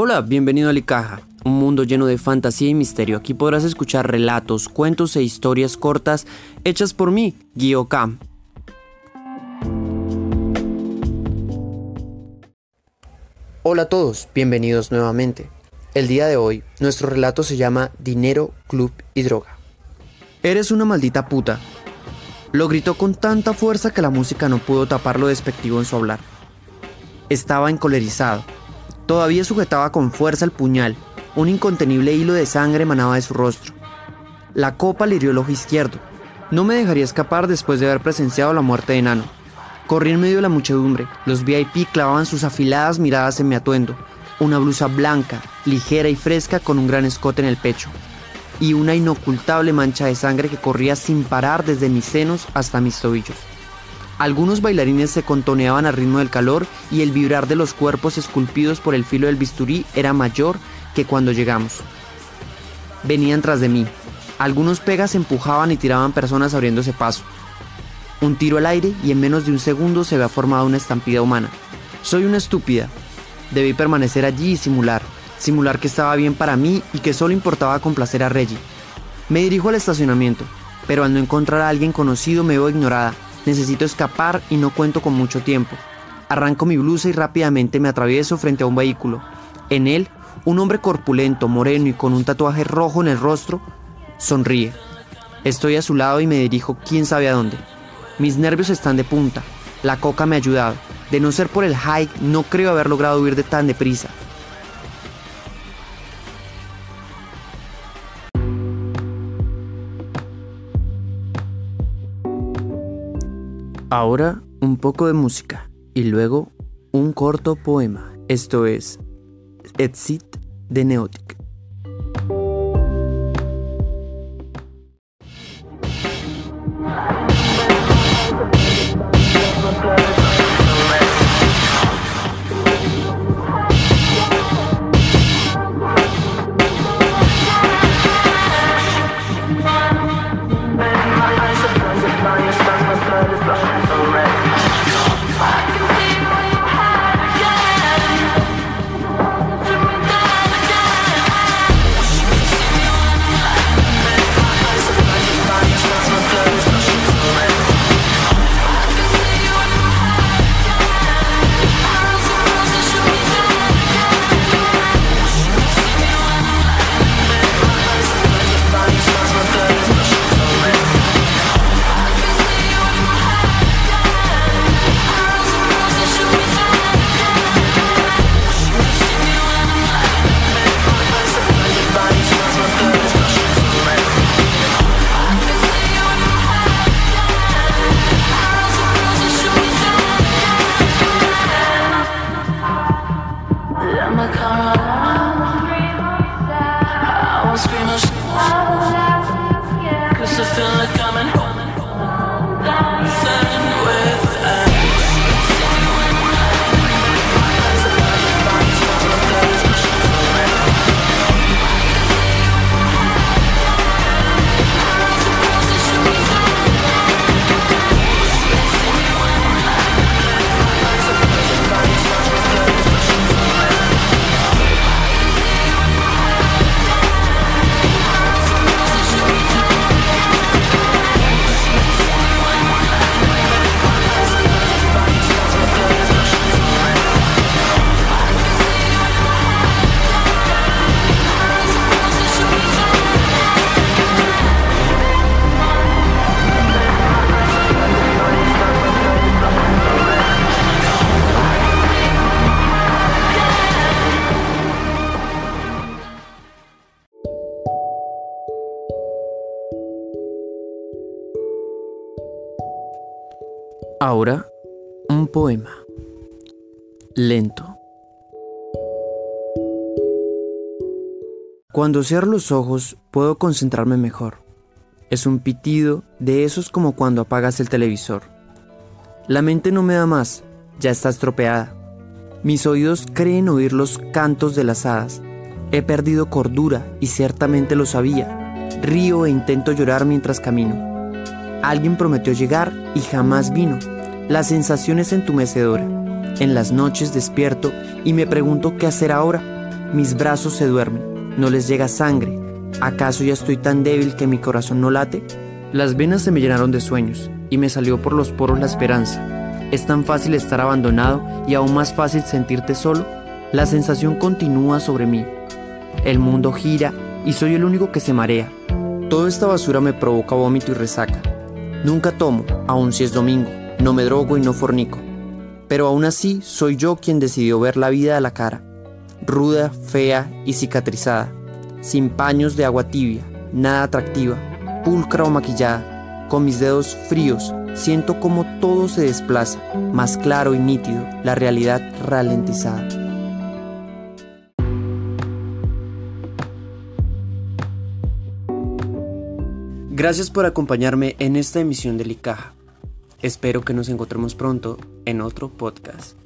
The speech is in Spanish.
Hola, bienvenido a Licaja, un mundo lleno de fantasía y misterio. Aquí podrás escuchar relatos, cuentos e historias cortas hechas por mí, Guio Cam. Hola a todos, bienvenidos nuevamente. El día de hoy, nuestro relato se llama Dinero, Club y Droga. Eres una maldita puta. Lo gritó con tanta fuerza que la música no pudo tapar lo despectivo en su hablar. Estaba encolerizado. Todavía sujetaba con fuerza el puñal. Un incontenible hilo de sangre emanaba de su rostro. La copa le hirió el ojo izquierdo. No me dejaría escapar después de haber presenciado la muerte de Nano. Corrí en medio de la muchedumbre. Los VIP clavaban sus afiladas miradas en mi atuendo. Una blusa blanca, ligera y fresca con un gran escote en el pecho. Y una inocultable mancha de sangre que corría sin parar desde mis senos hasta mis tobillos. Algunos bailarines se contoneaban al ritmo del calor y el vibrar de los cuerpos esculpidos por el filo del bisturí era mayor que cuando llegamos. Venían tras de mí. Algunos pegas empujaban y tiraban personas abriéndose paso. Un tiro al aire y en menos de un segundo se había formado una estampida humana. Soy una estúpida. Debí permanecer allí y simular. Simular que estaba bien para mí y que solo importaba complacer a Reggie. Me dirijo al estacionamiento, pero al no encontrar a alguien conocido me veo ignorada Necesito escapar y no cuento con mucho tiempo. Arranco mi blusa y rápidamente me atravieso frente a un vehículo. En él, un hombre corpulento, moreno y con un tatuaje rojo en el rostro, sonríe. Estoy a su lado y me dirijo quién sabe a dónde. Mis nervios están de punta. La coca me ha ayudado. De no ser por el hike, no creo haber logrado huir de tan deprisa. Ahora un poco de música y luego un corto poema. Esto es Exit de Neotic. sun is blushing so red. I feel like I'm. Ahora, un poema. Lento. Cuando cierro los ojos puedo concentrarme mejor. Es un pitido de esos como cuando apagas el televisor. La mente no me da más, ya está estropeada. Mis oídos creen oír los cantos de las hadas. He perdido cordura y ciertamente lo sabía. Río e intento llorar mientras camino. Alguien prometió llegar y jamás vino. La sensación es entumecedora. En las noches despierto y me pregunto qué hacer ahora. Mis brazos se duermen, no les llega sangre. ¿Acaso ya estoy tan débil que mi corazón no late? Las venas se me llenaron de sueños y me salió por los poros la esperanza. Es tan fácil estar abandonado y aún más fácil sentirte solo. La sensación continúa sobre mí. El mundo gira y soy el único que se marea. Toda esta basura me provoca vómito y resaca. Nunca tomo, aun si es domingo. No me drogo y no fornico. Pero aún así soy yo quien decidió ver la vida a la cara. Ruda, fea y cicatrizada. Sin paños de agua tibia, nada atractiva, pulcra o maquillada. Con mis dedos fríos siento como todo se desplaza, más claro y nítido, la realidad ralentizada. Gracias por acompañarme en esta emisión de Licaja. Espero que nos encontremos pronto en otro podcast.